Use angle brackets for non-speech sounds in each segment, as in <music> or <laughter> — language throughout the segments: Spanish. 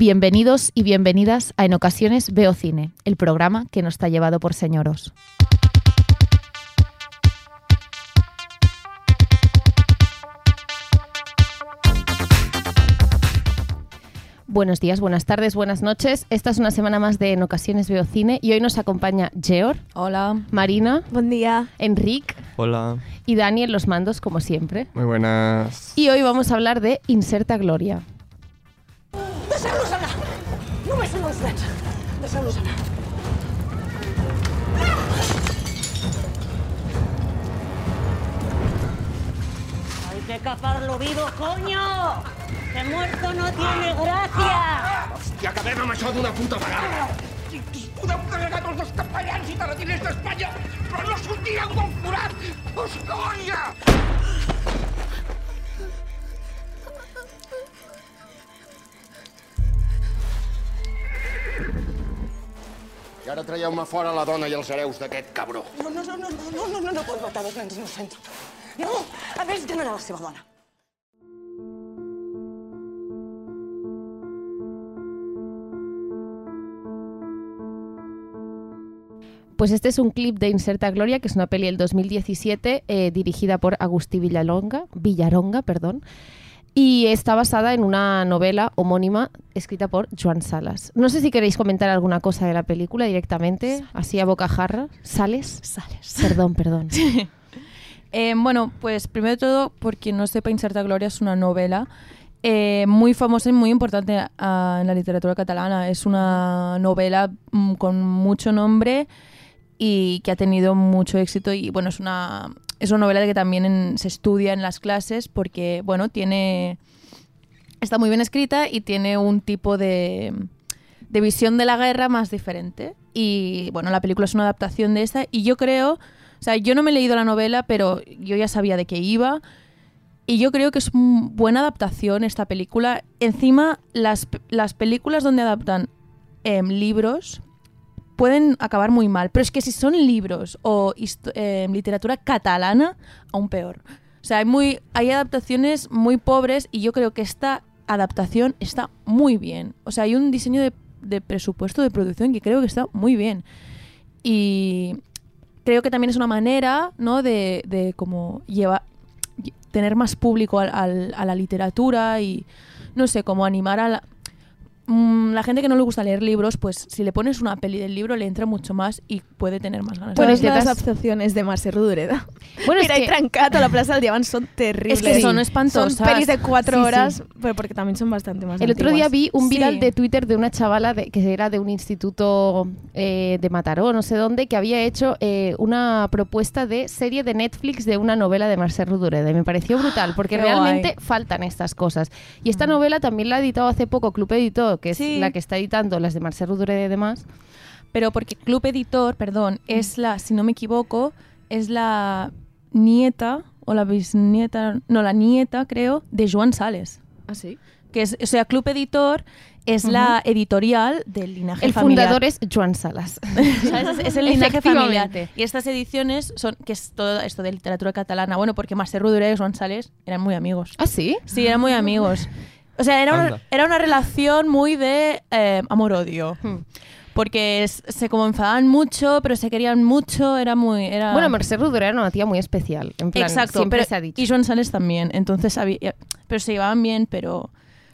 Bienvenidos y bienvenidas a En ocasiones veo cine, el programa que nos está llevado por señoros. Buenos días, buenas tardes, buenas noches. Esta es una semana más de En ocasiones veo cine y hoy nos acompaña Geor, Hola. Marina, Buen día. Enric Hola. y Dani en los mandos como siempre. Muy buenas. Y hoy vamos a hablar de Inserta Gloria. Deixeu-los anar! Només són uns nens! Deixeu-los anar! ¡Hay que caparlo vivo, coño! ¡Que muerto no tiene gracia! Hòstia, acabem amb això d'una puta vegada! Podeu carregar tots els capellans i terratiners d'Espanya, però no sortireu del forat! Escolla! I ara traieu-me fora la dona i els hereus d'aquest cabró. No, no, no, no, no, no, no, no, no pot matar dos nens innocents. No, a més, ja no era la seva dona. Pues este es un clip de Inserta Gloria, que es una peli del 2017 eh, dirigida por Agustí Villalonga, Villaronga, perdón, y está basada en una novela homónima escrita por Joan Salas. No sé si queréis comentar alguna cosa de la película directamente, así a bocajarra. ¿Sales? Sales. Perdón, perdón. <laughs> Eh, bueno, pues primero de todo, por quien no sepa, Inserta Gloria es una novela eh, muy famosa y muy importante ah, en la literatura catalana. Es una novela mm, con mucho nombre y que ha tenido mucho éxito y bueno, es una, es una novela que también se estudia en las clases porque, bueno, tiene... Está muy bien escrita y tiene un tipo de, de visión de la guerra más diferente. Y bueno, la película es una adaptación de esta y yo creo, o sea, yo no me he leído la novela, pero yo ya sabía de qué iba. Y yo creo que es una buena adaptación esta película. Encima, las, las películas donde adaptan em, libros pueden acabar muy mal. Pero es que si son libros o em, literatura catalana, aún peor. O sea, hay, muy, hay adaptaciones muy pobres y yo creo que esta adaptación está muy bien. O sea, hay un diseño de, de presupuesto de producción que creo que está muy bien. Y creo que también es una manera, ¿no? De, de como llevar lle- tener más público al- al- a la literatura y no sé, como animar a la, mm, la gente que no le gusta leer libros, pues si le pones una peli del libro le entra mucho más y puede tener más ganas. de Bueno, Todas y las adaptacions de Mercè Rodoreda. Bueno, es Mira, y que- Trancat o La Plaza del Diamant son terribles. Es que son espantosas. Son pelis de cuatro Sí, sí. horas, pero porque también son bastante más El otro día vi un viral Sí. de Twitter de una chavala de- que era de un instituto eh, de Mataró, no sé dónde, que había hecho eh, una propuesta de serie de Netflix de una novela de Marcel Rodoreda. Y me pareció brutal, <gasps> porque Qué realmente guay. faltan estas cosas. Y esta novela también la ha editado hace poco Club Editor, que es Sí. la que está editando las de Marcel Rodoreda y demás. Pero porque Club Editor, perdón, es la, si no me equivoco, es la nieta o la bisnieta, no, la nieta, creo, de Joan Sales. ¿Ah, sí? Que es, o sea, Club Editor es la editorial del linaje El familiar. fundador es Joan Salas. <laughs> ¿Sabes? Es, es el linaje familiar. Y estas ediciones son, que es todo esto de literatura catalana, bueno, porque Marcel Rodoreda y Joan Sales eran muy amigos. ¿Ah, sí? Sí, eran muy amigos. O sea, era una, era una relación muy de eh, amor-odio. Hmm. Porque se como enfadaban mucho, pero se querían mucho, era muy... Era... Bueno, Marcel Rodoreda era una tía muy especial. En plan, Exacto, siempre pero, se ha dicho. y Joan Sales también. Entonces, había, pero se llevaban bien, pero...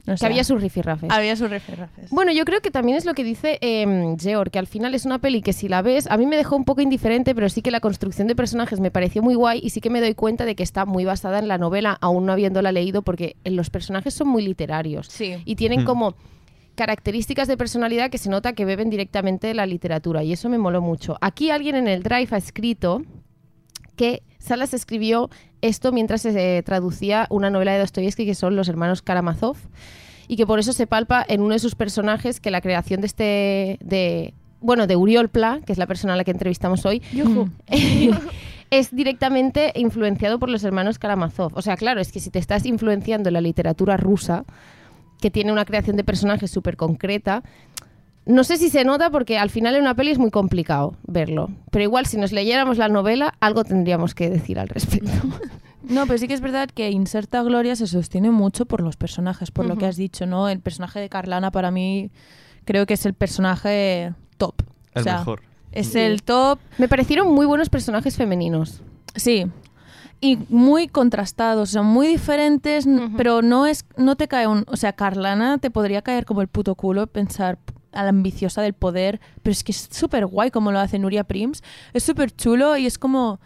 No Que había sus rifirrafes. había sus referencias. Bueno, yo creo que también es lo que dice eh, Georg, que al final es una peli que si la ves, a mí me dejó un poco indiferente, pero sí que la construcción de personajes me pareció muy guay y sí que me doy cuenta de que está muy basada en la novela, aún no habiéndola leído, porque los personajes son muy literarios Sí. y tienen Hmm. como características de personalidad que se nota que beben directamente de la literatura y eso me moló mucho. Aquí alguien en el Drive ha escrito que Salas escribió esto mientras se eh, traducía una novela de Dostoyevsky que son los hermanos Karamazov y que por eso se palpa en uno de sus personajes que la creación de este de bueno de Uriol Pla que es la persona a la que entrevistamos hoy <laughs> es directamente influenciado por los hermanos Karamazov. O sea claro es que si te estás influenciando en la literatura rusa que tiene una creación de personajes súper concreta no sé si se nota porque al final en una peli es muy complicado verlo. Pero igual si nos leyéramos la novela, algo tendríamos que decir al respecto. <laughs> No, pero sí que es verdad que Inserta Gloria se sostiene mucho por los personajes, por lo que has dicho, ¿no? El personaje de Carlana para mí creo que es el personaje top. El o sea, mejor. Es el top, Me parecieron muy buenos personajes femeninos. sí. Y muy contrastados, o sea, muy diferentes, pero no es no te cae un, o sea, Carlana te podría caer como el puto culo pensar a la ambiciosa del poder, pero es que es súper guay como lo hace Nuria Prims, es súper chulo y es como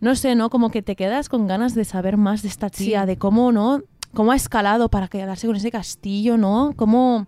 no sé, ¿no? Como que te quedas con ganas de saber más de esta tía, Sí. de cómo, ¿no? Cómo ha escalado para quedarse con ese castillo, ¿no? Cómo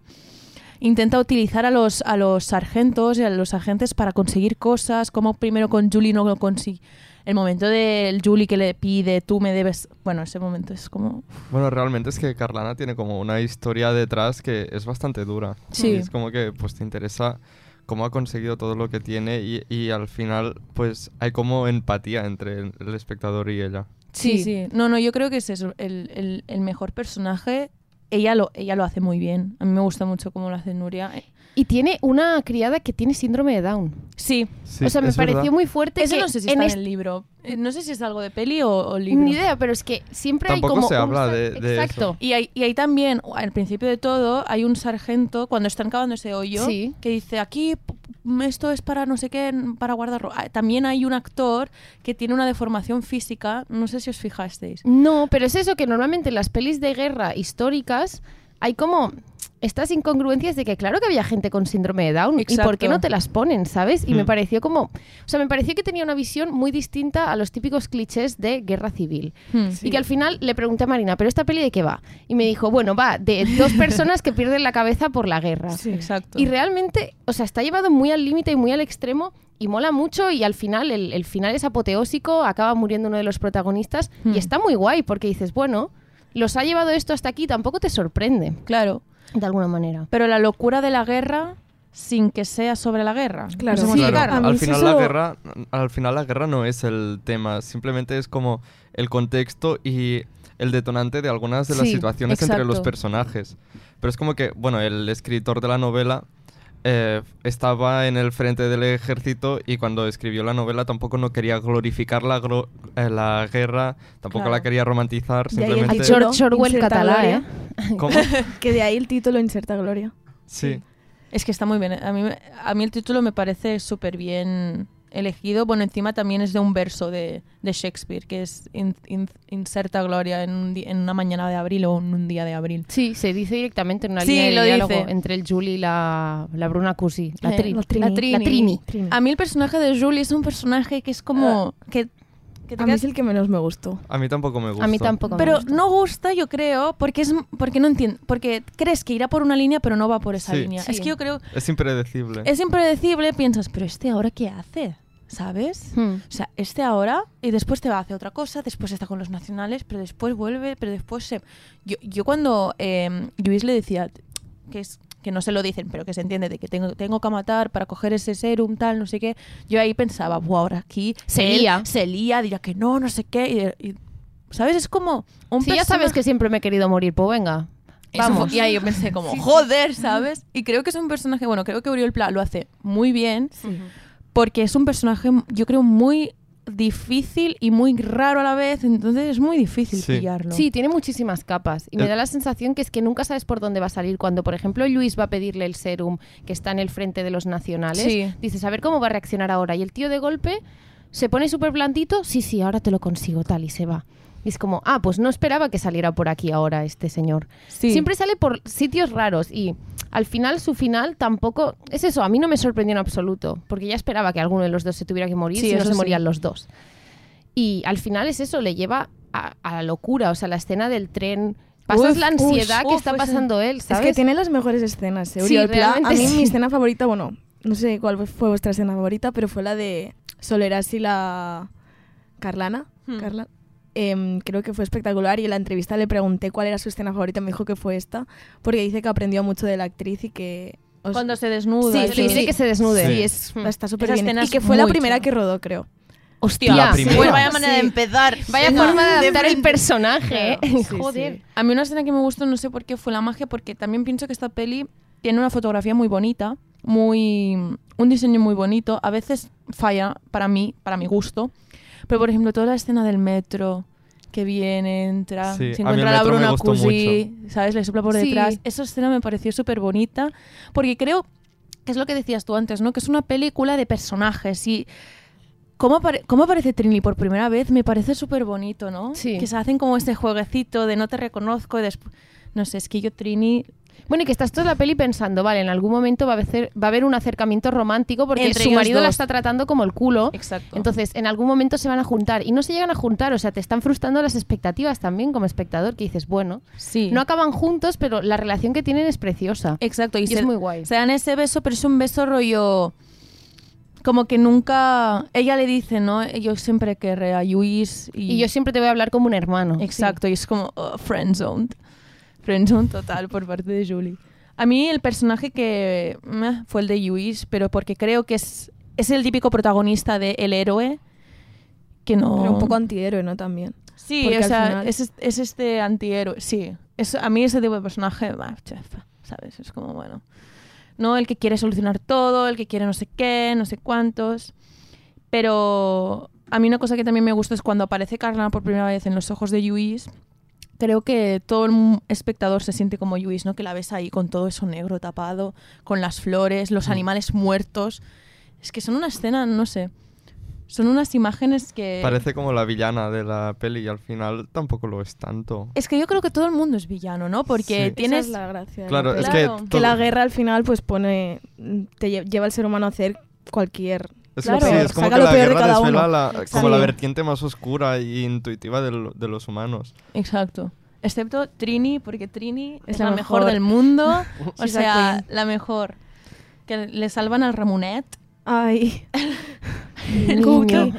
intenta utilizar a los, a los sargentos y a los agentes para conseguir cosas, como primero con Julie no lo consigue. El momento del Julie que le pide, tú me debes... Bueno, ese momento es como... Bueno, realmente es que Carlana tiene como una historia detrás que es bastante dura. Sí. Y es como que pues te interesa cómo ha conseguido todo lo que tiene y, y al final pues hay como empatía entre el, el espectador y ella. Sí, Sí. sí. No, no, yo creo que es eso, el, el- el mejor personaje. Ella lo, ella lo hace muy bien. A mí me gusta mucho cómo lo hace Nuria. Y tiene una criada que tiene síndrome de Down. Sí, Sí, o sea, me pareció verdad. muy fuerte Eso que no sé si en está en este- el libro. Eh, No sé si es algo de peli o, o libro. Ni idea, pero es que siempre Tampoco hay como se habla de- de eso. Exacto. Y hay, y hay también, al principio de todo, hay un sargento, cuando están cavando ese hoyo, Sí. que dice, aquí p- esto es para no sé qué, para guardar ropa. Ah, También hay un actor que tiene una deformación física, no sé si os fijasteis. No, pero es eso que normalmente en las pelis de guerra históricas hay como estas incongruencias de que claro que había gente con síndrome de Down y por qué no te las ponen, ¿sabes? Y me Hmm. pareció como, o sea, me pareció que tenía una visión muy distinta a los típicos clichés de guerra civil. Hmm. Y que al final le pregunté a Marina, ¿pero esta peli de qué va? Y me dijo, bueno, va de dos personas que pierden la cabeza por la guerra. Sí. Exacto. Y realmente, o sea, está llevado muy al límite y muy al extremo y mola mucho y al final, el, el final es apoteósico, acaba muriendo uno de los protagonistas Hmm. y está muy guay porque dices, bueno, los ha llevado esto hasta aquí, tampoco te sorprende, Claro. De alguna manera. Pero la locura de la guerra sin que sea sobre la guerra. Claro. Sí, al final la guerra al final la guerra no es el tema simplemente es como el contexto y el detonante de algunas de las Sí, situaciones entre los personajes pero es como que bueno el escritor de la novela eh, estaba en el frente del ejército y cuando escribió la novela tampoco no quería glorificar la, gro- eh, la guerra, tampoco Claro. la quería romantizar, el simplemente... Al título, George Orwell Inserta catalá, Gloria. ¿eh? <laughs> ¿Cómo? Que de ahí el título Inserta Gloria. Sí. Es que está muy bien. A mí, a mí el título me parece súper bien elegido. Bueno, encima también es de un verso de, de Shakespeare, que es in- in- Inserta Gloria en, un di- en una mañana de abril o en un día de abril. Sí, se dice directamente en una Sí, línea de lo diálogo dice. entre el Julie y la, la Bruna Cusi, la, Eh, Trini. la Trini. La Trini. La Trini. Trini. A mí el personaje de Julie es un personaje que es como... que, que te A mí es el que menos me gustó. A mí tampoco me gusta. A mí tampoco me Pero gusta. no gusta, yo creo, porque es porque no entiendo, porque crees que irá por una línea, pero no va por esa Sí. línea. Sí. Es que yo creo, Es impredecible. es impredecible, piensas, pero este ahora qué hace, ¿sabes? Hmm. O sea, este ahora y después te va a hacer otra cosa, después está con los nacionales, pero después vuelve, pero después se... Yo, yo cuando eh, Luis le decía que es que no se lo dicen, pero que se entiende de que tengo, tengo que matar para coger ese serum, tal, no sé qué, yo ahí pensaba, wow, ahora aquí Se lía. se lía, dirá que no, no sé qué, y, y- ¿sabes? Es como un Si ya sabes que siempre me he querido morir, pues venga. Vamos. fue- y ahí yo pensé como, <laughs> joder, ¿sabes? Y creo que es un personaje, bueno, creo que Uriel Pla lo hace muy bien, porque es un personaje, yo creo, muy difícil y muy raro a la vez, entonces es muy difícil Sí. pillarlo. Sí, tiene muchísimas capas. Y me El- da la sensación que es que nunca sabes por dónde va a salir. Cuando, por ejemplo, Luis va a pedirle el serum que está en el frente de los nacionales, Sí. dices, a ver cómo va a reaccionar ahora. Y el tío de golpe se pone súper blandito, sí, sí, ahora te lo consigo, tal, y se va. Y es como, ah, pues no esperaba que saliera por aquí ahora este señor. Sí. Siempre sale por sitios raros y al final, su final tampoco... Es eso, a mí no me sorprendió en absoluto, porque ya esperaba que alguno de los dos se tuviera que morir, Sí, si no se sí. morían los dos. Y al final es eso, le lleva a, a la locura, o sea, la escena del tren... Pasas Uf, la ansiedad uf, que está pasando él, ¿sabes? Es que tiene las mejores escenas. ¿eh? Sí. A mí sí. mi escena favorita, bueno, no sé cuál fue vuestra escena favorita, pero fue la de Soleras y la Carlana. Hmm. Carla. Em, creo que fue espectacular y en la entrevista le pregunté cuál era su escena favorita y me dijo que fue esta, porque dice que aprendió mucho de la actriz y que... os- Cuando se desnuda. Sí, sí, sí. que se desnude. Sí, es, Hmm. está súper bien. Y que fue la primera que rodó, creo. Hostia, La primera. Bueno, vaya manera de empezar. Vaya forma de de adaptar el frente. personaje. ¿eh? Claro, <laughs> Joder. sí. A mí una escena que me gustó, no sé por qué, fue la magia, porque también pienso que esta peli tiene una fotografía muy bonita, muy un diseño muy bonito. A veces falla para mí, para mi gusto. Pero, por ejemplo, toda la escena del metro, que viene, entra, Sí, se encuentra la Bruna Cusí, ¿sabes? Le sopla por Sí. detrás. Esa escena me pareció súper bonita porque creo que es lo que decías tú antes, ¿no? Que es una película de personajes y cómo, apare- cómo aparece Trini por primera vez me parece súper bonito, ¿no? Sí. Que se hacen como este jueguecito de no te reconozco y después... No sé, es que yo Trini... Bueno, y que estás toda la peli pensando, vale, en algún momento va a haber, va a haber un acercamiento romántico porque Entre su marido la está tratando como el culo. Exacto. Entonces, en algún momento se van a juntar y no se llegan a juntar, o sea, te están frustrando las expectativas también como espectador, que dices, bueno, sí. no acaban juntos, pero la relación que tienen es preciosa. Exacto, y, Y se, es muy guay. se dan ese beso, pero es un beso rollo. Como que nunca. Ella le dice, ¿no? Yo siempre querré a Luis. Y, Y yo siempre te voy a hablar como un hermano. Exacto, y es como oh, friendzoned. Friendzone total por parte de Julie. A mí el personaje que meh, fue el de Luis, pero porque creo que es, es el típico protagonista de El héroe. Que no. Pero un poco antihéroe, ¿no? También. Sí, Porque o sea, final- es, es- es este antihéroe. Sí, es, a mí ese tipo de personaje, bah, chef, ¿sabes? Es como, bueno. No el que quiere solucionar todo, el que quiere no sé qué, no sé cuántos. Pero a mí una cosa que también me gusta es cuando aparece Carla por primera vez en los ojos de Luis. Creo que todo el espectador se siente como Luis, ¿no? Que la ves ahí con todo eso negro tapado, con las flores, los animales muertos. Es que son una escena, no sé. Son unas imágenes que... Parece como la villana de la peli y al final tampoco lo es tanto. Es que yo creo que todo el mundo es villano, ¿no? Porque Sí. tienes... Esa es la gracia. Claro, la es que... la guerra al final pues pone te lle- lleva al ser humano a hacer cualquier Es, Claro. sí, es como que la guerra desvela la, como la vertiente más oscura e intuitiva de, lo- de los humanos. Exacto. Excepto Trini, porque Trini es, Es la mejor. mejor. del mundo. <laughs> o sea, la mejor. Que le salvan al Ramonet. ay <laughs> Niño.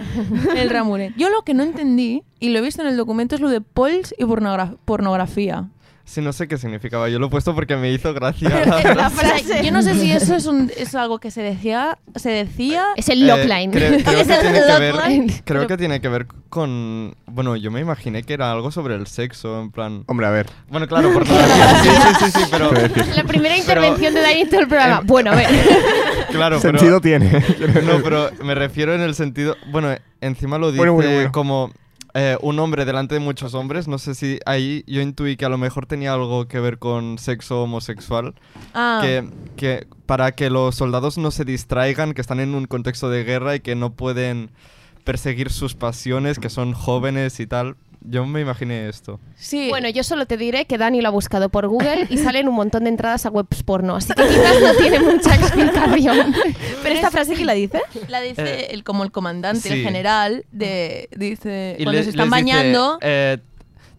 El Ramonet. Yo lo que no entendí, y lo he visto en el documento, es lo de Pols y pornogra- pornografía. Sí, no sé qué significaba. Yo lo he puesto porque me hizo gracia. <laughs> <laughs> La frase. Yo no sé si eso es, un- es algo que se decía, se decía Es el Eh, lockline. creo, <laughs> creo Es que el tiene que ver, logline. creo Pero- que tiene que ver con... Bueno, yo me imaginé que era algo sobre el sexo, en plan... Hombre, a ver. Bueno, claro, por sí, sí, sí, sí, pero... La primera Pero- intervención de Dani en todo el programa. Bueno, a ver. Claro, pero... Sentido tiene. No, pero me refiero en el sentido... Bueno, encima lo dice Bueno, bueno, bueno. como eh, un hombre delante de muchos hombres. No sé si ahí yo intuí que a lo mejor tenía algo que ver con sexo homosexual. Ah, Que, que para que los soldados no se distraigan, que están en un contexto de guerra y que no pueden perseguir sus pasiones, que son jóvenes y tal. Yo me imaginé esto. sí. Bueno, yo solo te diré que Dani lo ha buscado por Google y salen un montón de entradas a webs porno, así que quizás no tiene mucha explicación. <laughs> <laughs> pero esta frase que la dice la dice Eh, el, como el comandante, sí. el general, de, dice, Y cuando le- se están les dice, bañando... eh,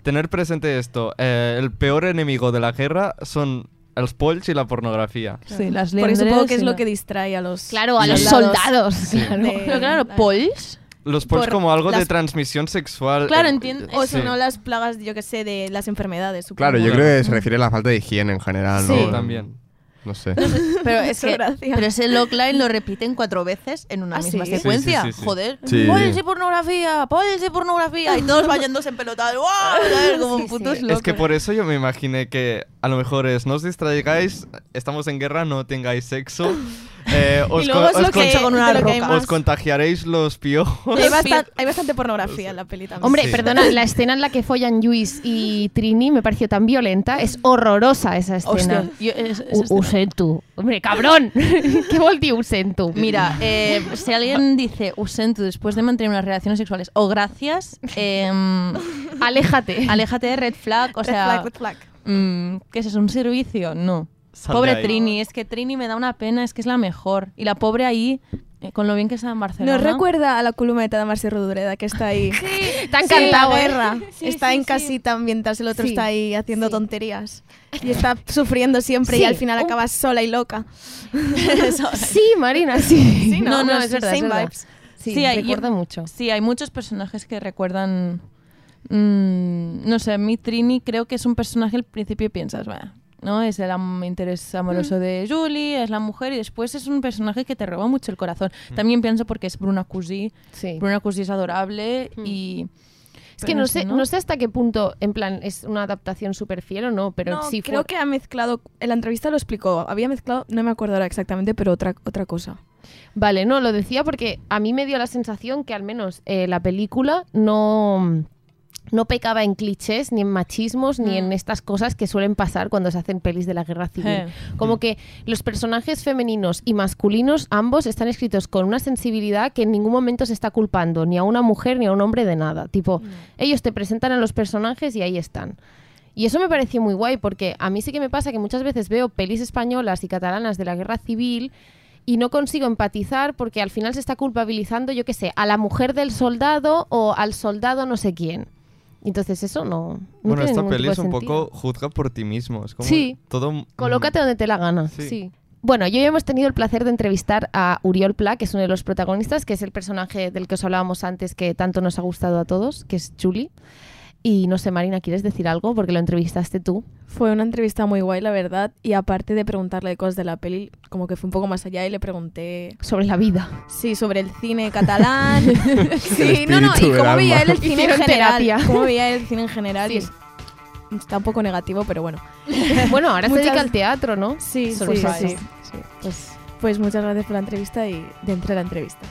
tener presente esto. eh, el peor enemigo de la guerra son los polls y la pornografía. Sí, las porque supongo que es lo que distrae a los Claro, a Sí. los soldados. claro. de- Pero claro, la- Pols... Los Por como algo de transmisión sexual. Claro, eh, entiendo. o sí. si no las plagas yo que sé de las enfermedades supongo. Claro, yo creo que se refiere a la falta de higiene en general, ¿no? Sí, también. No sé. <laughs> Pero <laughs> es que, pero ese logline lo repiten cuatro veces en una ¿Ah, misma sí? secuencia. Sí, sí, sí, sí. Joder. Y pornografía, y pornografía. Y todos <laughs> bañándose en pelota. ¡Wow! Es que por eso yo me imaginé que a lo mejor es no os distraigáis, estamos en guerra, no tengáis sexo. <laughs> eh, os, y luego co- es os lo que, con- con una de lo que hay roca. más. os contagiaréis los piojos. Hay, bastan- hay bastante pornografía en la peli también. Hombre, Sí. perdona, la escena en la que follan Luis y Trini me pareció tan violenta. Es horrorosa esa escena. Hostia, yo- es- Usentu. Hombre, cabrón. <laughs> ¿Qué volti Usentu? Mira, eh, si alguien dice usento después de mantener unas relaciones sexuales o gracias, em, aléjate. aléjate de red flag. O Red sea, flag, red flag. Mm, ¿qué es eso? ¿Un servicio? No. Sal Pobre ahí. Trini, es que Trini me da una pena, es que es la mejor. Y la pobre ahí, eh, con lo bien que está en Barcelona. Nos recuerda a la columeta de Marcia Rodureda que está ahí. <laughs> Sí, encantado, la ¿eh? guerra. <laughs> Sí, está sí, en sí. casita mientras el otro Sí, está ahí haciendo sí. tonterías. Y está <laughs> sufriendo siempre y al final un- acaba sola y loca. Sí, Marina, sí. Sí, no, ¿no? es verdad. es same verdad. vibes. Sí, Sí, hay- recuerda mucho. Sí, hay muchos personajes que recuerdan. Mm, no sé, a mí Trini creo que es un personaje al principio piensas, "Bah", ¿no? Es el am- interés amoroso Mm. de Julie, es la mujer, y después es un personaje que te roba mucho el corazón. Mm. También pienso porque es Bruna Cusí. Sí. Bruna Cusí es adorable Mm. y. Es que no sé, ¿no? no sé hasta qué punto, en plan, es una adaptación súper fiel o no, pero no, sí creo que ha mezclado, en la entrevista lo explicó, había mezclado, no me acuerdo ahora exactamente, pero otra, otra cosa. Vale, no, lo decía porque a mí me dio la sensación que al menos eh, la película no, no pecaba en clichés, ni en machismos, ni en estas cosas que suelen pasar cuando se hacen pelis de la guerra civil. Eh. Como que los personajes femeninos y masculinos, ambos, están escritos con una sensibilidad que en ningún momento se está culpando ni a una mujer ni a un hombre de nada. Tipo, ellos te presentan a los personajes y ahí están. Y eso me pareció muy guay porque a mí sí que me pasa que muchas veces veo pelis españolas y catalanas de la guerra civil y no consigo empatizar porque al final se está culpabilizando, yo qué sé, a la mujer del soldado o al soldado no sé quién. Entonces eso no... no bueno, tiene esta peli es un poco juzga por ti mismo. Es como Sí. todo. Colócate donde te la gana. Sí. Sí. Bueno, yo ya hemos tenido el placer de entrevistar a Uriol Pla, que es uno de los protagonistas, que es el personaje del que os hablábamos antes, que tanto nos ha gustado a todos, que es Julie. Y no sé, Marina, ¿quieres decir algo? Porque lo entrevistaste tú. Fue una entrevista muy guay, la verdad. Y aparte de preguntarle cosas de la peli, como que fue un poco más allá y le pregunté, Sobre la vida. sí, sobre el cine catalán. <laughs> sí, no, no, y cómo veía alma. él el cine en general. terapia. Cómo veía él el cine en general. Y Sí. es- está un poco negativo, pero bueno. <laughs> Bueno, ahora se Muchas- dedica al teatro, ¿no? Sí, sí, Surprise. sí. Pues, Pues muchas gracias por la entrevista y dentro de la entrevista.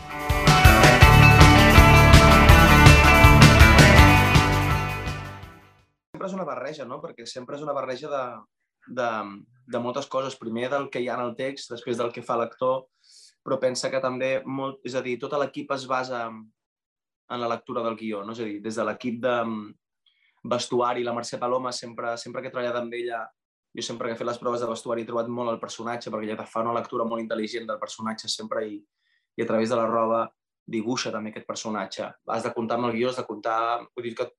Sempre és una barreja, no? Perquè sempre és una barreja de, de, de moltes coses. Primer del que hi ha en el text, després del que fa l'actor, però pensa que també, molt, és a dir, tot l'equip es basa en la lectura del guió, no? És a dir, des de l'equip de vestuari, la Mercè Paloma, sempre, sempre que he treballat amb ella, jo sempre que he fet les proves de vestuari he trobat molt el personatge, perquè ella fa una lectura molt intel·ligent del personatge sempre i, i a través de la roba dibuixa també aquest personatge. Has de comptar amb el guió, has de comptar... Vull dir que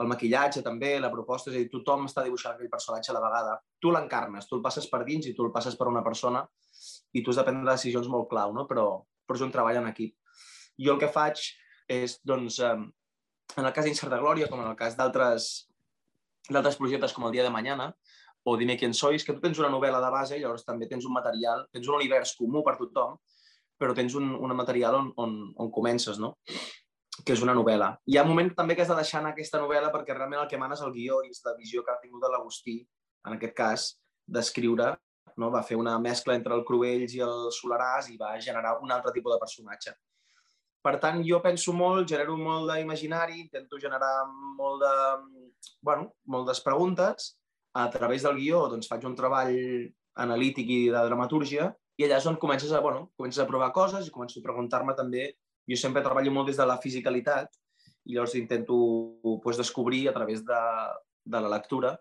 el maquillatge també, la proposta, és a dir, tothom està dibuixant aquell personatge a la vegada. Tu l'encarnes, tu el passes per dins i tu el passes per una persona i tu has de prendre decisions molt clau, no? però, però és un treball en equip. Jo el que faig és, doncs, eh, en el cas d'Incerta Glòria, com en el cas d'altres d'altres projectes com el Dia de Mañana o Dime quién sois, que tu tens una novel·la de base i llavors també tens un material, tens un univers comú per tothom, però tens un, un material on, on, on comences, no? Que és una novel·la. Hi ha un moment també que has de deixar anar aquesta novel·la perquè realment el que mana és el guió i és la visió que ha tingut l'Agustí, en aquest cas, d'escriure, no? va fer una mescla entre el Cruells i el Solaràs i va generar un altre tipus de personatge. Per tant, jo penso molt, genero molt d'imaginari, intento generar molt de, bueno, moltes preguntes, a través del guió doncs, faig un treball analític i de dramatúrgia i allà és on comences a, bueno, comences a provar coses i començo a preguntar-me també jo sempre treballo molt des de la fisicalitat i llavors intento pues, descobrir a través de, de la lectura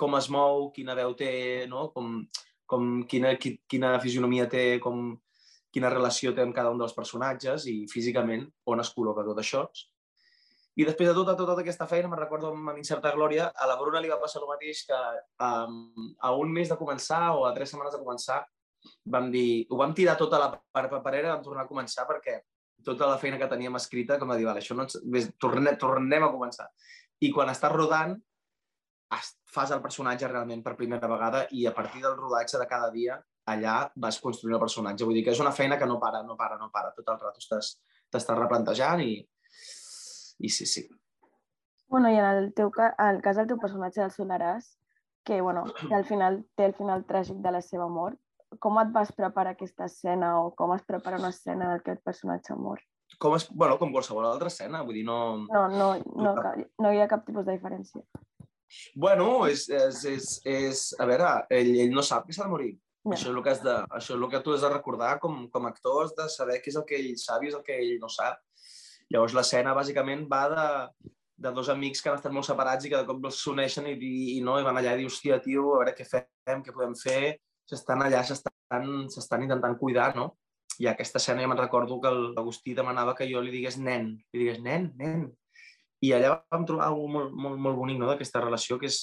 com es mou, quina veu té, no? com, com quina, qui- quina fisionomia té, com, quina relació té amb cada un dels personatges i físicament on es col·loca tot això. I després de tota, tota aquesta feina, me'n recordo amb Incerta Glòria, a la Bruna li va passar el mateix que um, a un mes de començar o a tres setmanes de començar vam dir, ho vam tirar tota la pa- paperera, vam tornar a començar perquè tota la feina que teníem escrita, com a dir, vale, això no ens... Ves, tornem, tornem a començar. I quan estàs rodant, es- fas el personatge realment per primera vegada i a partir del rodatge de cada dia allà vas construint el personatge. Vull dir que és una feina que no para, no para, no para. Tot el rato estàs, t'estàs replantejant i, i sí, sí. Bueno, i en el, teu, en el cas del teu personatge del Solaràs, que, bueno, que al final té el final tràgic de la seva mort, com et vas preparar aquesta escena o com es prepara una escena en què el personatge mor? Com, es, bueno, com qualsevol altra escena, vull dir, no... No, no, no, no hi ha cap tipus de diferència. Bueno, és, és, és, és a veure, ell, ell no sap que s'ha de morir. Ja. Això és el que, has de, això és el que tu has de recordar com, com a actor, has de saber què és el que ell sap i és el que ell no sap. Llavors l'escena bàsicament va de, de dos amics que han estat molt separats i que de cop s'uneixen i, i, i, no, i van allà i dir, hòstia, tio, a veure què fem, què podem fer. S'estan allà, s'estan intentant cuidar, no? I aquesta escena ja me'n recordo que l'Agustí demanava que jo li digués nen, li digués nen, nen. I allà vam trobar alguna molt, molt, molt bonic no, d'aquesta relació, que és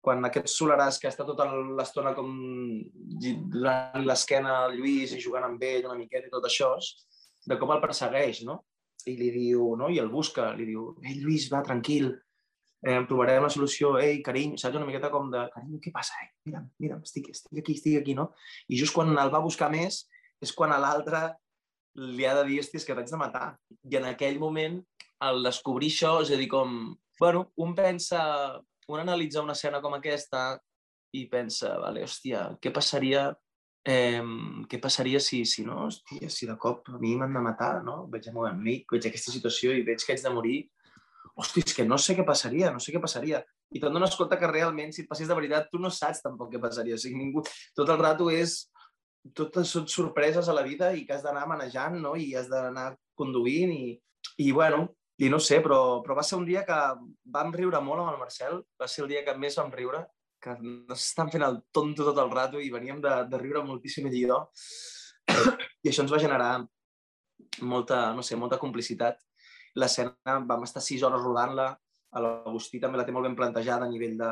quan aquest Solaràs, que està tota l'estona com donant l'esquena al Lluís i jugant amb ell una miqueta i tot això, de cop el persegueix, no? I li diu, no? I el busca, li diu, ei, Lluís, va, tranquil, eh, trobarem la solució, ei, carinyo, saps? Una miqueta com de, carinyo, què passa? Eh? Mira'm, mira'm, estic, estic aquí, estic aquí, no? I just quan el va buscar més és quan a l'altre li ha de dir, hòstia, que t'haig de matar. I en aquell moment, al descobrir això, és a dir, com... Bueno, un pensa, un analitza una escena com aquesta i pensa, vale, hòstia, què passaria eh, què passaria si, si no, hòstia, si de cop a mi m'han de matar, no? Veig el meu amic, veig aquesta situació i veig que haig de morir, hosti, és que no sé què passaria, no sé què passaria. I te'n dones compte que realment, si et passés de veritat, tu no saps tampoc què passaria. O sigui, ningú... Tot el rato és... Totes són sorpreses a la vida i que has d'anar manejant, no? I has d'anar conduint i, i bueno, i no sé, però, però va ser un dia que vam riure molt amb el Marcel, va ser el dia que més vam riure, que ens estan fent el tonto tot el rato i veníem de, de riure moltíssim jo. <coughs> I això ens va generar molta, no sé, molta complicitat. L'escena vam estar sis hores rodant-la, l'Agustí també la té molt ben plantejada a nivell de,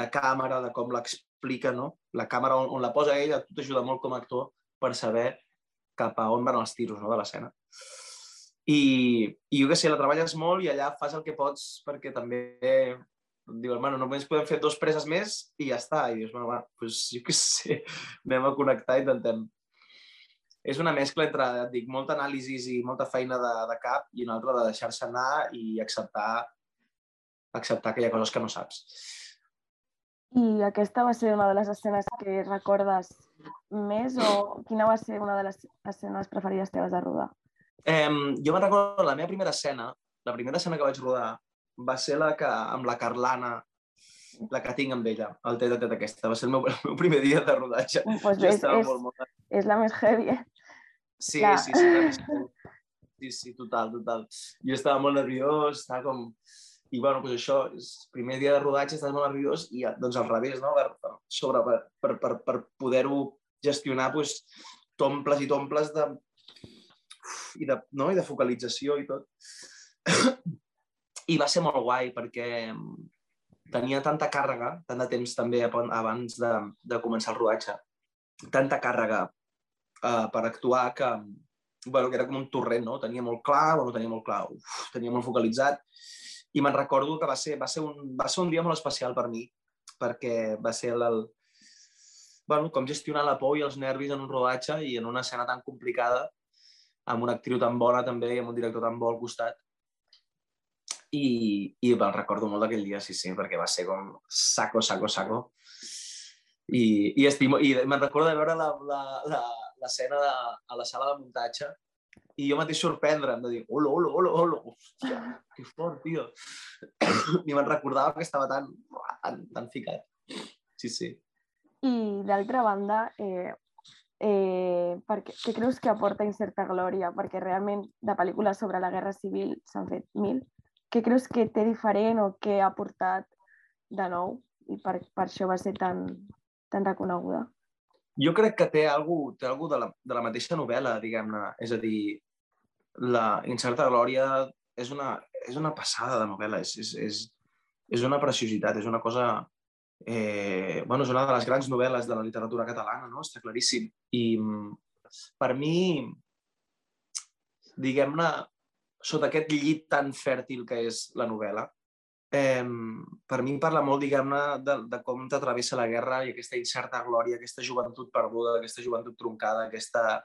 de càmera, de com l'explica, no? La càmera on, on la posa ell a tu t'ajuda molt com a actor per saber cap a on van els tiros no, de l'escena. I, I jo què sé, la treballes molt i allà fas el que pots perquè també dius, bueno, només podem fer dos preses més i ja està. I dius, bueno, va, doncs jo què sé, anem a connectar i intentem. És una mescla entre, et dic, molta anàlisi i molta feina de, de cap i una altra de deixar-se anar i acceptar, acceptar que hi ha coses que no saps. I aquesta va ser una de les escenes que recordes més o quina va ser una de les escenes preferides teves de rodar? Eh, jo me'n recordo la meva primera escena, la primera escena que vaig rodar va ser la que, amb la Carlana, la que tinc amb ella, el tet a tet aquesta. Va ser el meu, <laughs> el meu primer dia de rodatge. Pues jo és, estava és, molt, molt... és la més heavy, eh? Sí, Clar. sí, sí, <laughs> sí, sí, total, total. Jo estava molt nerviós, estava com... I bueno, doncs això, és primer dia de rodatge, estàs molt nerviós i doncs al revés, no? Per, sobre, per, per, per, per poder-ho gestionar, doncs, tomples i tomples de, i de, no? I de focalització i tot. <coughs> I va ser molt guai perquè tenia tanta càrrega, tant de temps també abans de, de començar el rodatge, tanta càrrega uh, per actuar que, bueno, que era com un torrent, no? Tenia molt clar, bueno, tenia molt clar, uf, tenia molt focalitzat, i me'n recordo que va ser, va, ser un, va ser un dia molt especial per mi, perquè va ser el, el, bueno, com gestionar la por i els nervis en un rodatge i en una escena tan complicada, amb una actriu tan bona també i amb un director tan bo al costat. I, i me'n recordo molt d'aquell dia, sí, sí, perquè va ser com saco, saco, saco. I, i, estimo, i me'n recordo de veure l'escena la, la, l'escena a la sala de muntatge i jo mateix sorprendre'm, de dir, hola, hola, hola, hola, hòstia, que fort, tio. <coughs> I me'n recordava que estava tan, tan, tan ficat. Sí, sí. I d'altra banda, eh, eh, perquè, què creus que aporta Incerta Glòria? Perquè realment de pel·lícules sobre la Guerra Civil s'han fet mil. Què creus que té diferent o què ha aportat de nou i per, per això va ser tan, tan reconeguda? Jo crec que té alguna té algú de, la, de la mateixa novel·la, diguem-ne. És a dir, la Incerta Glòria és una, és una passada de novel·la, és, és, és, és una preciositat, és una cosa... Eh, bueno, és una de les grans novel·les de la literatura catalana, no? Està claríssim. I mm, per mi, diguem-ne, sota aquest llit tan fèrtil que és la novel·la, eh, per mi parla molt, diguem-ne, de, de com t'atravessa la guerra i aquesta incerta glòria, aquesta joventut perduda, aquesta joventut troncada, aquesta...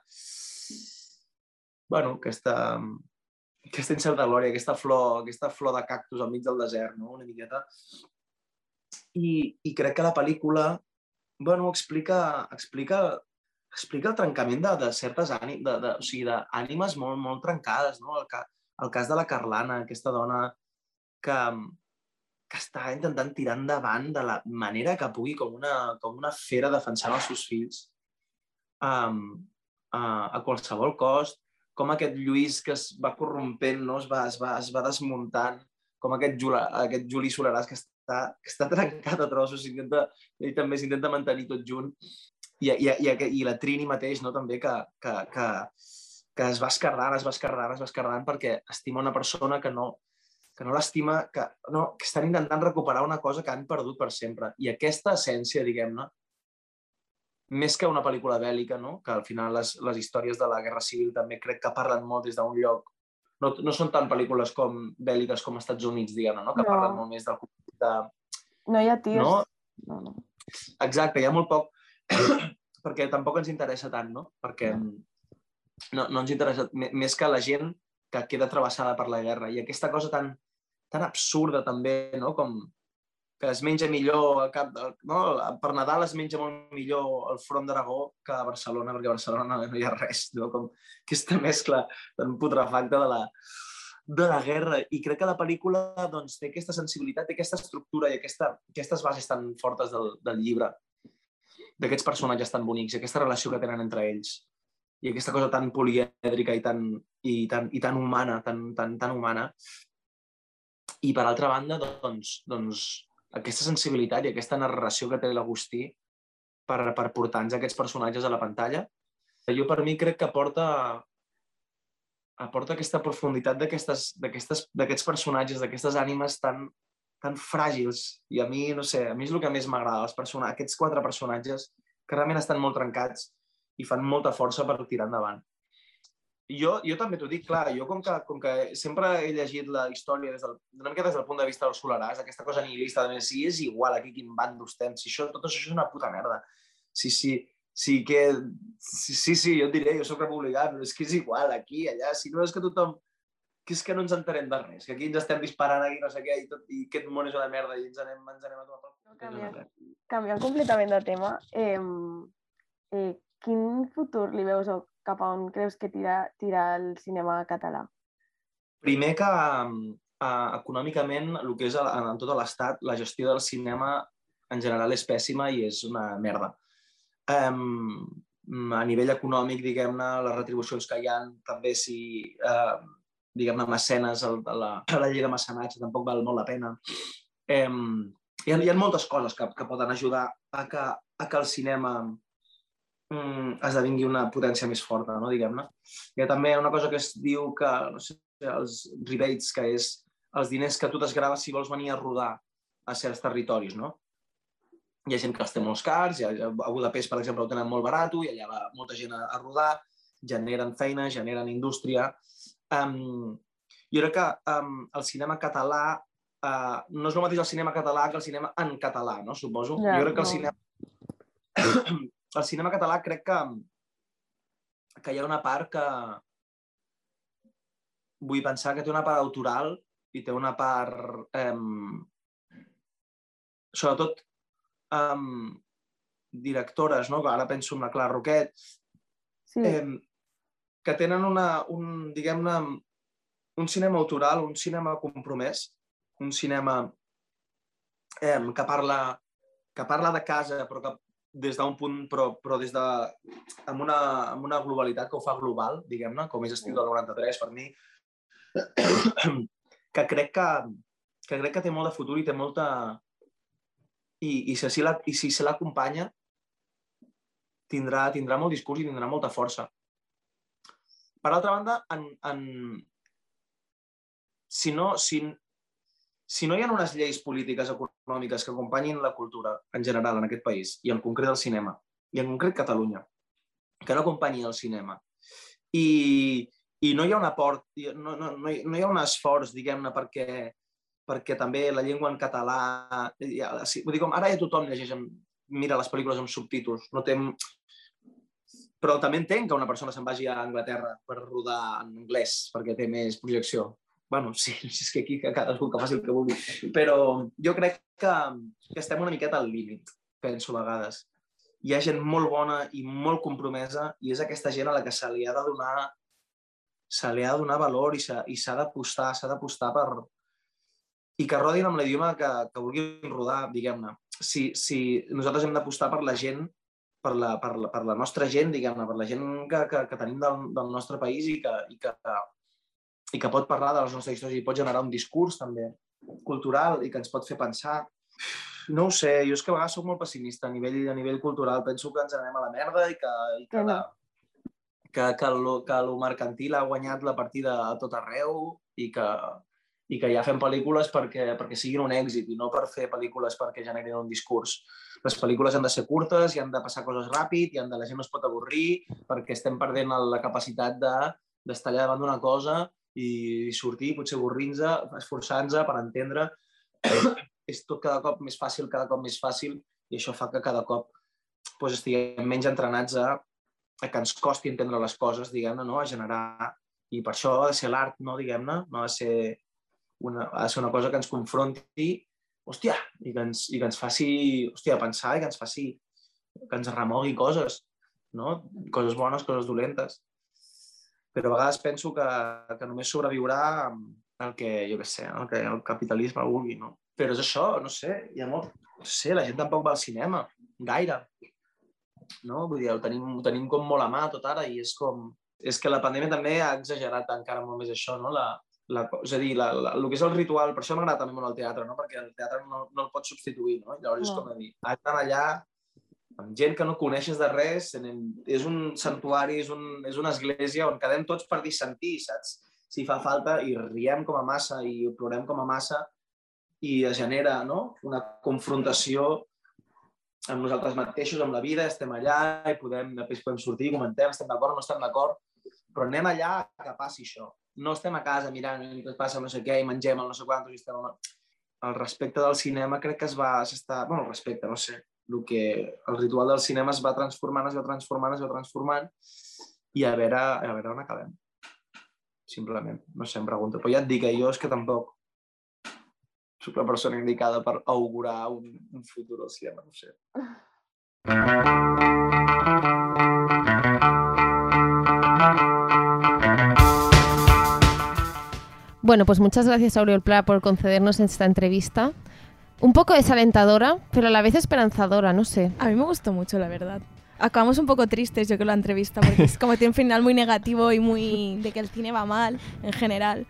Bueno, aquesta, aquesta incerta glòria, aquesta flor, aquesta flor de cactus al mig del desert, no? una miqueta. I, i crec que la pel·lícula bueno, explica, explica, explica el trencament de, de certes ànimes, de, de, o sigui, d'ànimes molt, molt trencades. No? El, ca, el cas de la Carlana, aquesta dona que, que està intentant tirar endavant de la manera que pugui, com una, com una fera defensant els seus fills um, a, a qualsevol cost, com aquest Lluís que es va corrompent, no? es, va, es, va, es va desmuntant, com aquest, Jula, aquest Juli Soleràs que està, que està trencat a trossos, intenta, ell també s'intenta mantenir tot junt, i, i, i, i la Trini mateix, no? també, que, que, que, que es va escardant, es va escardant, es va escardant perquè estima una persona que no, que no l'estima, que, no, que estan intentant recuperar una cosa que han perdut per sempre. I aquesta essència, diguem-ne, més que una pel·lícula bèl·lica, no? que al final les, les històries de la Guerra Civil també crec que parlen molt des d'un lloc no, no són tan pel·lícules com bèl·liques com Estats Units, diguem-ne, no? que No. parlen molt més del conflicte No hi ha tirs. No? no, no. Exacte, hi ha molt poc, <coughs> perquè tampoc ens interessa tant, no? Perquè no, no ens interessa, m- més que la gent que queda travessada per la guerra. I aquesta cosa tan, tan absurda també, no? Com que es menja millor al cap, del- no? per Nadal es menja molt millor el front d'Aragó que a Barcelona, perquè a Barcelona no hi ha res, no? Com aquesta mescla tan putrefacta de la, de la guerra i crec que la pel·lícula doncs, té aquesta sensibilitat, té aquesta estructura i aquesta, aquestes bases tan fortes del, del llibre, d'aquests personatges tan bonics i aquesta relació que tenen entre ells i aquesta cosa tan polièdrica i tan, i tan, i tan humana, tan, tan, tan humana. I per altra banda, doncs, doncs aquesta sensibilitat i aquesta narració que té l'Agustí per, per portar-nos aquests personatges a la pantalla, jo per mi crec que aporta, aporta aquesta profunditat d'aquests personatges, d'aquestes ànimes tan, tan fràgils. I a mi, no sé, a mi és el que més m'agrada, aquests quatre personatges que realment estan molt trencats i fan molta força per tirar endavant. Jo, jo també t'ho dic, clar, jo com que, com que sempre he llegit la història des del, una mica des del punt de vista del Solaràs, aquesta cosa nihilista de si és igual aquí quin bando estem, si això, tot això és una puta merda. Sí, sí, sí que... Sí, sí, sí jo et diré, jo sóc republicà, però és que és igual aquí, allà, si no és que tothom... Que és que no ens entenem de res, que aquí ens estem disparant aquí no sé què i, tot, i aquest món és una merda i ens anem, ens anem a tomar pel Canviant, canviant completament de tema, eh, eh, quin futur li veus o cap a on creus que tira, tira el cinema català? Primer que uh, econòmicament, el que és a, en tot l'estat, la gestió del cinema en general és pèssima i és una merda. Um, a nivell econòmic, diguem-ne, les retribucions que hi ha, també si, uh, diguem-ne, mecenes, el, la, <clears throat> la llei de mecenatge tampoc val molt la pena. Um, hi, ha, hi ha moltes coses que, que poden ajudar a que, a que el cinema mm, esdevingui una potència més forta, no, diguem-ne. Hi ha també una cosa que es diu que, no sé, els rebates, que és els diners que tu t'esgraves si vols venir a rodar a certs territoris, no? Hi ha gent que els té molts cars, ha, a Budapest, per exemple, ho tenen molt barat i allà va molta gent a, a rodar, generen feina, generen indústria. Um, jo crec que um, el cinema català uh, no és el mateix el cinema català que el cinema en català, no? Suposo. Ja, jo crec que el no. cinema <clears throat> <clears throat> el cinema català crec que, que hi ha una part que vull pensar que té una part autoral i té una part eh, sobretot eh, directores, no? que ara penso en la Clara Roquet, Sí, eh, que tenen una, un, diguem-ne, un cinema autoral, un cinema compromès, un cinema eh, que, parla, que parla de casa, però que des d'un punt, però, però des de, amb, una, amb una globalitat que ho fa global, diguem-ne, com és estil del 93 per mi, <clears throat> que crec que, que crec que té molt de futur i té molta... I, i si, si la, i si se l'acompanya, tindrà, tindrà molt discurs i tindrà molta força. Per altra banda, en, en, si, no, si, si no hi ha unes lleis polítiques econòmiques que acompanyin la cultura en general en aquest país, i en concret el cinema, i en concret Catalunya, que no acompanyi el cinema, i, i no hi ha un aport, no, no, no, hi, no hi ha un esforç, diguem-ne, perquè, perquè també la llengua en català... Ja, vull dir, com ara ja tothom llegeix, amb, mira les pel·lícules amb subtítols, no té... Però també entenc que una persona se'n vagi a Anglaterra per rodar en anglès, perquè té més projecció bueno, <laughs> sí, és que aquí que cadascú que faci el que vulgui, però jo crec que, que estem una miqueta al límit, penso a vegades. Hi ha gent molt bona i molt compromesa i és aquesta gent a la que se li ha de donar se li ha de donar valor i s'ha d'apostar, s'ha d'apostar per... i que rodin amb l'idioma que, que vulguin rodar, diguem-ne. Si, si nosaltres hem d'apostar per la gent, per la, per, la, per la nostra gent, diguem-ne, per la gent que, que, que tenim del, del nostre país i que, i que, i que pot parlar de les nostres històries i pot generar un discurs també cultural i que ens pot fer pensar. No ho sé, jo és que a vegades soc molt pessimista a nivell, a nivell cultural. Penso que ens anem a la merda i que, i que, no. la, que, que, lo, que lo mercantil ha guanyat la partida a tot arreu i que, i que ja fem pel·lícules perquè, perquè siguin un èxit i no per fer pel·lícules perquè generin un discurs. Les pel·lícules han de ser curtes i han de passar coses ràpid i han de, la gent no es pot avorrir perquè estem perdent la capacitat de d'estar allà davant d'una cosa i sortir, potser avorrint-nos, esforçant-nos per entendre. és tot cada cop més fàcil, cada cop més fàcil, i això fa que cada cop doncs, estiguem menys entrenats a, a que ens costi entendre les coses, diguem-ne, no? a generar... I per això ha de ser l'art, no? diguem-ne, no ha ser una, ha de ser una cosa que ens confronti, hòstia, i que ens, i que ens faci hòstia, pensar i que ens faci que ens remogui coses, no? coses bones, coses dolentes. Però a vegades penso que, que només sobreviurà el que, jo què sé, el que el capitalisme vulgui, no? Però és això, no sé, hi ha molt... No sé, la gent tampoc va al cinema, gaire. No? Vull dir, ho tenim, ho tenim com molt a mà tot ara i és com... És que la pandèmia també ha exagerat encara molt més això, no? La, la, és a dir, la, la, el que és el ritual, per això m'agrada també molt el teatre, no? perquè el teatre no, no el pots substituir, no? Llavors no. és com a dir, has d'anar allà amb gent que no coneixes de res, és un santuari, és, un, és una església on quedem tots per dissentir, saps? Si fa falta, i riem com a massa, i plorem com a massa, i es genera no? una confrontació amb nosaltres mateixos, amb la vida, estem allà i podem, després podem sortir, comentem, estem d'acord, no estem d'acord, però anem allà que passi això. No estem a casa mirant què passa no sé què i mengem el no sé quantos i estem... El respecte del cinema crec que es va... s'està bueno, el respecte, no sé. El, que, el ritual del cinema es va transformant, es va transformant, es va transformant i a veure, a veure on acabem. Simplement. No sé, em pregunto. Però ja et dic que jo és que tampoc soc la persona indicada per augurar un, un futur al cinema, no sé. Bueno, pues muchas gracias Aurel Pla por concedernos esta entrevista. Un poco desalentadora, pero a la vez esperanzadora, no sé. A mí me gustó mucho, la verdad. Acabamos un poco tristes, yo creo, la entrevista, porque es como tiene un final muy negativo y muy de que el cine va mal en general.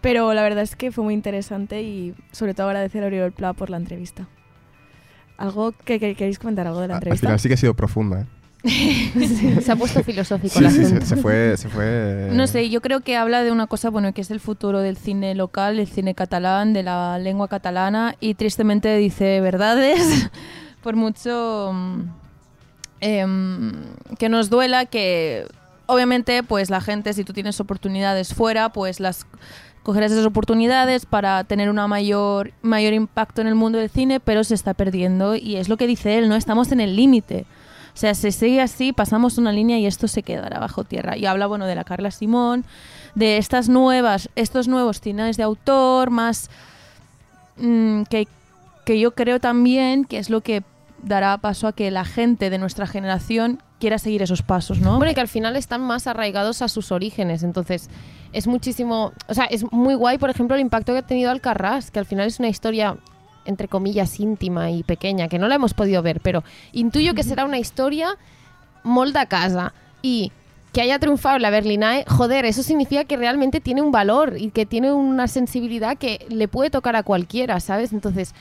Pero la verdad es que fue muy interesante y sobre todo agradecer a Oriol Pla por la entrevista. ¿Algo que, que- queréis comentar algo de la Al entrevista? final sí que ha sido profunda, ¿eh? <laughs> Se ha puesto filosófico Sí, el sí, se, fue... Se fue No sé, yo creo que habla de una cosa, bueno, que es el futuro del cine local, el cine catalán, de la lengua catalana, y tristemente dice verdades, <laughs> por mucho mm, em, que nos duela que, obviamente, pues la gente, si tú tienes oportunidades fuera, pues las cogerás esas oportunidades para tener una mayor, mayor impacto en el mundo del cine, pero se está perdiendo, y es lo que dice él, ¿no? Estamos en el límite. O sea, si sigue así, pasamos una línea y esto se quedará bajo tierra. Y habla, bueno, de la Carla Simón, de estas nuevas, estos nuevos cines de autor, más mm, que, que yo creo también que es lo que dará paso a que la gente de nuestra generación quiera seguir esos pasos, ¿no? Bueno, y que al final están más arraigados a sus orígenes, entonces es muchísimo, o sea, es muy guay, por ejemplo, el impacto que ha tenido Alcarrás, que al final es una historia entre comillas íntima y pequeña, que no la hemos podido ver, pero intuyo que será una historia molda a casa y que haya triunfado en la Berlinae, joder, eso significa que realmente tiene un valor y que tiene una sensibilidad que le puede tocar a cualquiera, ¿sabes? Entonces,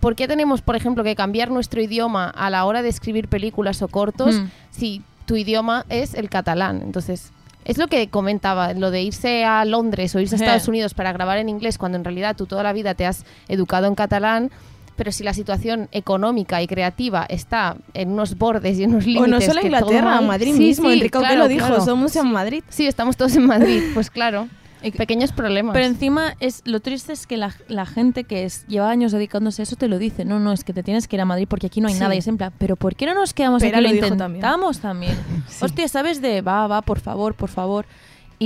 ¿por qué tenemos, por ejemplo, que cambiar nuestro idioma a la hora de escribir películas o cortos Mm. si tu idioma es el catalán? Entonces, es lo que comentaba, lo de irse a Londres o irse a. Estados Unidos para grabar en inglés cuando en realidad tú toda la vida te has educado en catalán. Pero si la situación económica y creativa está en unos bordes y en unos O límites. no solo que Inglaterra, todo Madrid Sí, mismo. sí, Enrique claro, lo dijo, claro. somos en Madrid. Sí, estamos todos en Madrid, pues claro. Pequeños problemas. Pero encima es lo triste es que la, la gente que es, lleva años dedicándose a eso te lo dice. No, no, es que te tienes que ir a Madrid porque aquí no hay Sí. nada. Y es en plan, pero ¿por qué no nos quedamos Pera aquí lo lo dijo también. intentamos también? <laughs> Hostia, ¿sabes de va, va, por favor, por favor?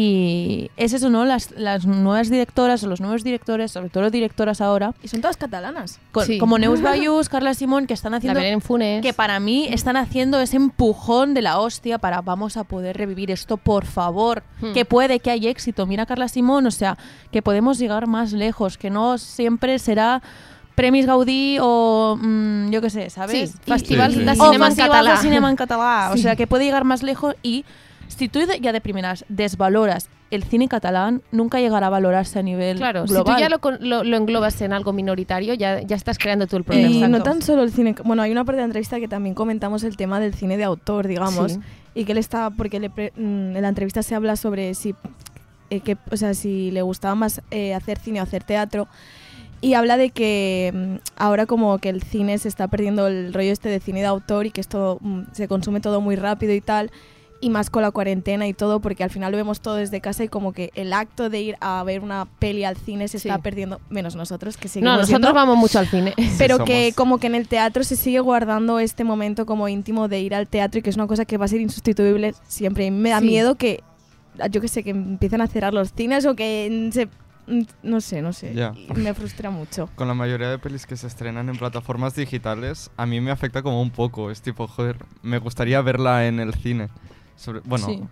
Y es eso, ¿no? Las, las nuevas directoras o los nuevos directores, sobre todo directoras ahora, Y son todas catalanas. con- Sí. como Neus <laughs> Bayús, Carla Simón, que están la haciendo Belén Funes. que para mí están haciendo ese empujón de la hostia para vamos a poder revivir esto, por favor. Hmm. Que puede que haya éxito. Mira Carla Simón, o sea, que podemos llegar más lejos, que no siempre será Premis Gaudí o mm, yo qué sé, ¿sabes? Sí, Festival Sí, sí. de Cinema en de Cinema en català. O <laughs> sea, que puede llegar más lejos y si tú ya de primeras desvaloras el cine catalán, nunca llegará a valorarse a nivel Claro, global. si tú ya lo, lo- lo englobas en algo minoritario, ya, ya estás creando tú el problema. Y no Exacto. tan solo el cine. Bueno, hay una parte de la entrevista que también comentamos el tema del cine de autor, digamos. Sí. Y que él está. Porque le pre- mm, en la entrevista se habla sobre si. eh, que, o sea, si le gustaba más eh, hacer cine o hacer teatro. Y habla de que mm, ahora como que el cine se está perdiendo el rollo este de cine de autor y que esto mm, se consume todo muy rápido y tal. Y más con la cuarentena y todo, porque al final lo vemos todo desde casa y como que el acto de ir a ver una peli al cine se Sí. está perdiendo, menos nosotros, que seguimos No, nosotros yendo. vamos mucho al cine. <laughs> Pero somos. que como que en el teatro se sigue guardando este momento como íntimo de ir al teatro y que es una cosa que va a ser insustituible siempre. Y me da Sí. miedo que, yo que sé, que empiecen a cerrar los cines o que se... No sé, no sé. Ya. Y me frustra mucho. Con la mayoría de pelis que se estrenan en plataformas digitales, a mí me afecta como un poco. Es tipo, joder, me gustaría verla en el cine. Sobre- bueno, Sí.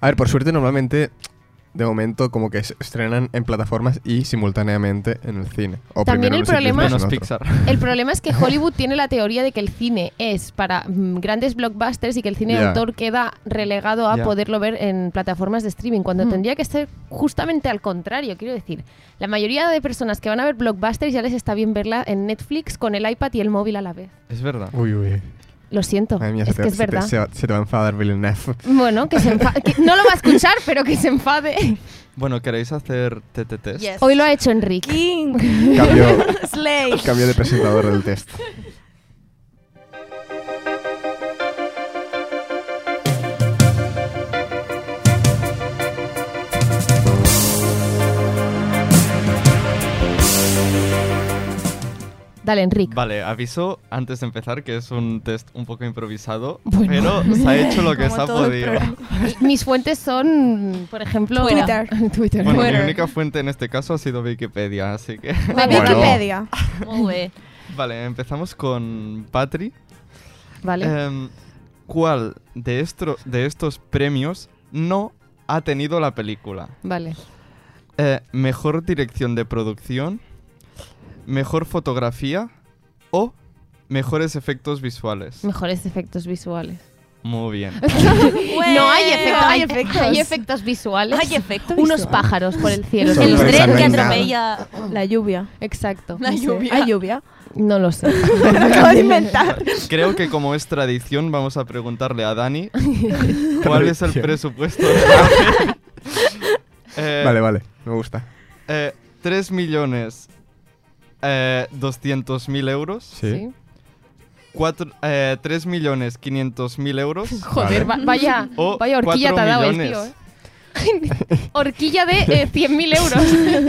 A ver, por suerte normalmente, de momento, como que se estrenan en plataformas y simultáneamente en el cine. O También el problema- otro. Pixar. El problema es que <laughs> Hollywood tiene la teoría de que el cine es para mm, grandes blockbusters y que el cine de autor queda relegado a poderlo ver en plataformas de streaming, cuando Mm. tendría que ser justamente al contrario. Quiero decir, la mayoría de personas que van a ver blockbusters ya les está bien verla en Netflix con el iPad y el móvil a la vez. Es verdad. Uy, uy. Lo siento, Madre mía, es se, te, que es se te- verdad. se va- se te va a enfadar Villeneuve. <laughs> Bueno, que se enfade. que no lo va a escuchar, <laughs> pero que se enfade. Bueno, ¿queréis hacer TT test? Yes. Hoy lo ha hecho Enrique. King. Cambio, <laughs> Slay. cambio de presentador del test. Dale, Enrique. Vale, aviso antes de empezar que es un test un poco improvisado, Bueno. pero se ha hecho lo que Como se ha podido. <laughs> Mis fuentes son, por ejemplo, Twitter. <laughs> Twitter. Bueno, mi Twitter. única fuente en este caso ha sido Wikipedia, así que... <laughs> Bueno. Wikipedia. Vale, empezamos con Patri. Vale. Em, ¿Cuál de, estro- de estos premios no ha tenido la película? Vale. Eh, mejor dirección de producción, mejor fotografía o mejores efectos visuales. Mejores efectos visuales. Muy bien. <laughs> <laughs> no hay efectos, hay, hay efectos. efectos. hay efectos visuales. Hay efecto Unos pájaros por el cielo. El tren que atropella... La lluvia. Exacto. La lluvia. ¿Hay lluvia? No lo sé. Me acabo de inventar. Creo que como es tradición vamos a preguntarle a Dani <laughs> cuál es el presupuesto de. Eh, Vale, vale, me gusta. eh, 3 millones eh, 200 mil euros. Sí. Cuatro, eh, 3 millones 500 mil euros. <laughs> Joder, va- vaya, O vaya horquilla te ha dado el millones. tío, ¿eh? <laughs> horquilla de eh, 100.000 euros.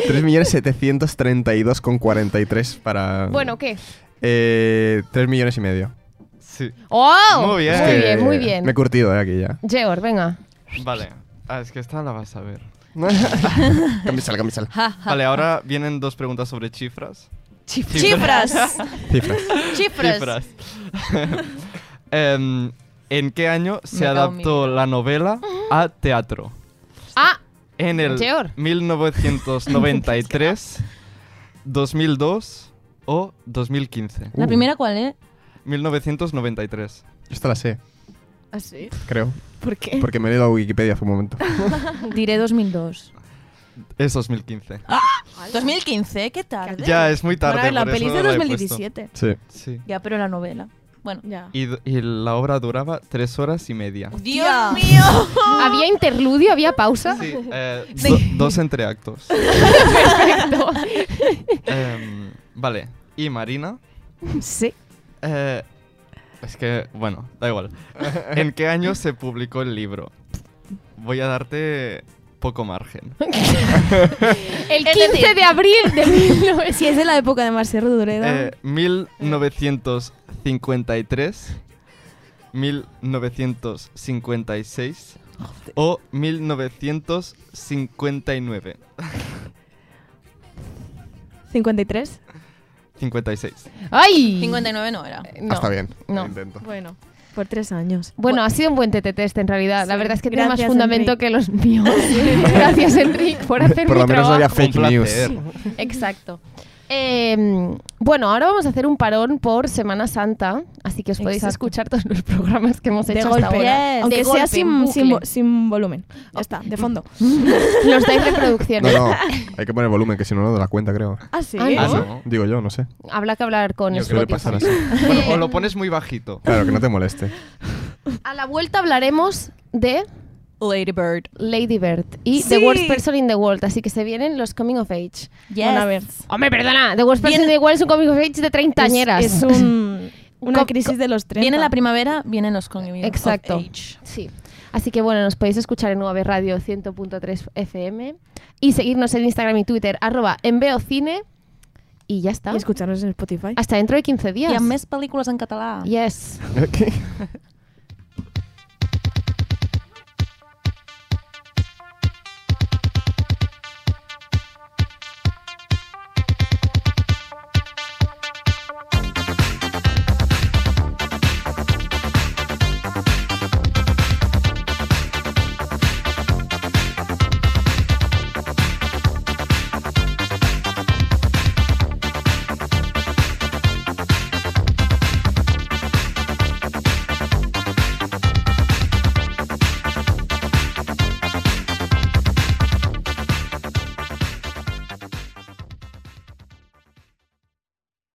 <laughs> 3.732,43 para... bueno, ¿qué? Eh, 3 millones y medio. Sí. ¡Oh! Muy bien. Muy Que bien, muy bien. Me he curtido eh, aquí ya. Georg, venga. Vale. Ah, es que esta la vas a ver. cámbiasela, cámbiasela. Vale, ahora vienen dos preguntas sobre cifras. Xifres. <laughs> Cifras. Xifres. Cifras. <laughs> Em, ¿En qué año se Me cago en adaptó la novela a teatro? Ah, ¿En el Georg. 1993, 2002 o 2015? La Uh. primera, ¿cuál, eh? 1993. Esta la sé, ¿Ah, sí? creo. ¿Por qué? Porque me he leído a Wikipedia hace un momento. <laughs> Diré 2002. Es 2015. 2015, ¿qué tarde? Ya, es muy tarde. Bueno, a ver, la por peli es de la he puesto. 2017. Sí. Sí. Ya, pero la novela. Bueno. Ya. Y, la obra duraba tres horas y media. ¡Dios mío! <laughs> ¿había interludio? ¿Había pausa? Sí, eh, <laughs> do- dos entre actos. <laughs> Perfecto. Em, vale, y Marina. Sí. eh, es que, bueno, da igual. ¿En qué año se publicó el libro? Voy a darte poco margen. <laughs> El <laughs> 15 de abril de <laughs> 1900. Si es de la época de Marcelo Dureda. Eh, 1953, 1956 o 1959. 53. 56. ¡Ay! 59 no era. No. Ah, está bien. no. Lo intento. Bueno, por tres años. Bueno, ha sido un buen TT test en realidad. La verdad es que tiene más fundamento Enric. que los míos. <laughs> Gracias, Enric, por hacer Por mi lo menos no trabajo. había fake news. Exacto. Eh, bueno, ahora vamos a hacer un parón por Semana Santa, así que os podéis Exacto. escuchar todos los programas que hemos De hecho golpe. hasta ahora. Yes. Aunque De sea golpe, sin, volumen. Ya está, de fondo. <laughs> Nos dais reproducciones. No, no, hay que poner volumen, que si no, no da la cuenta, creo. Ah, sí. Ah, ¿no? Ah. Digo yo, no sé. Habrá que hablar con Yo Spotify. pasar así. <laughs> Bueno, o lo pones muy bajito. Claro, que no te moleste. A la vuelta hablaremos de Lady Bird. Lady Bird y Sí. The Worst Person in the World, así que se vienen los Coming of Age. Yes. Bueno, a ver. Hombre, perdona, The Worst Person Viene- in the World es un Coming of Age de treintañeras. Es, es un, <laughs> una Co- crisis de los 30. Viene la primavera, vienen los Coming of Exacto. Age. Sí. Así que bueno, nos podéis escuchar en UAB Radio 100.3 FM y seguirnos en Instagram y Twitter, arroba enveocine y ya está. Y escucharnos en Spotify. Hasta dentro de 15 días. Hi ha més pel·lícules en català. Yes. <laughs> ¿Qué?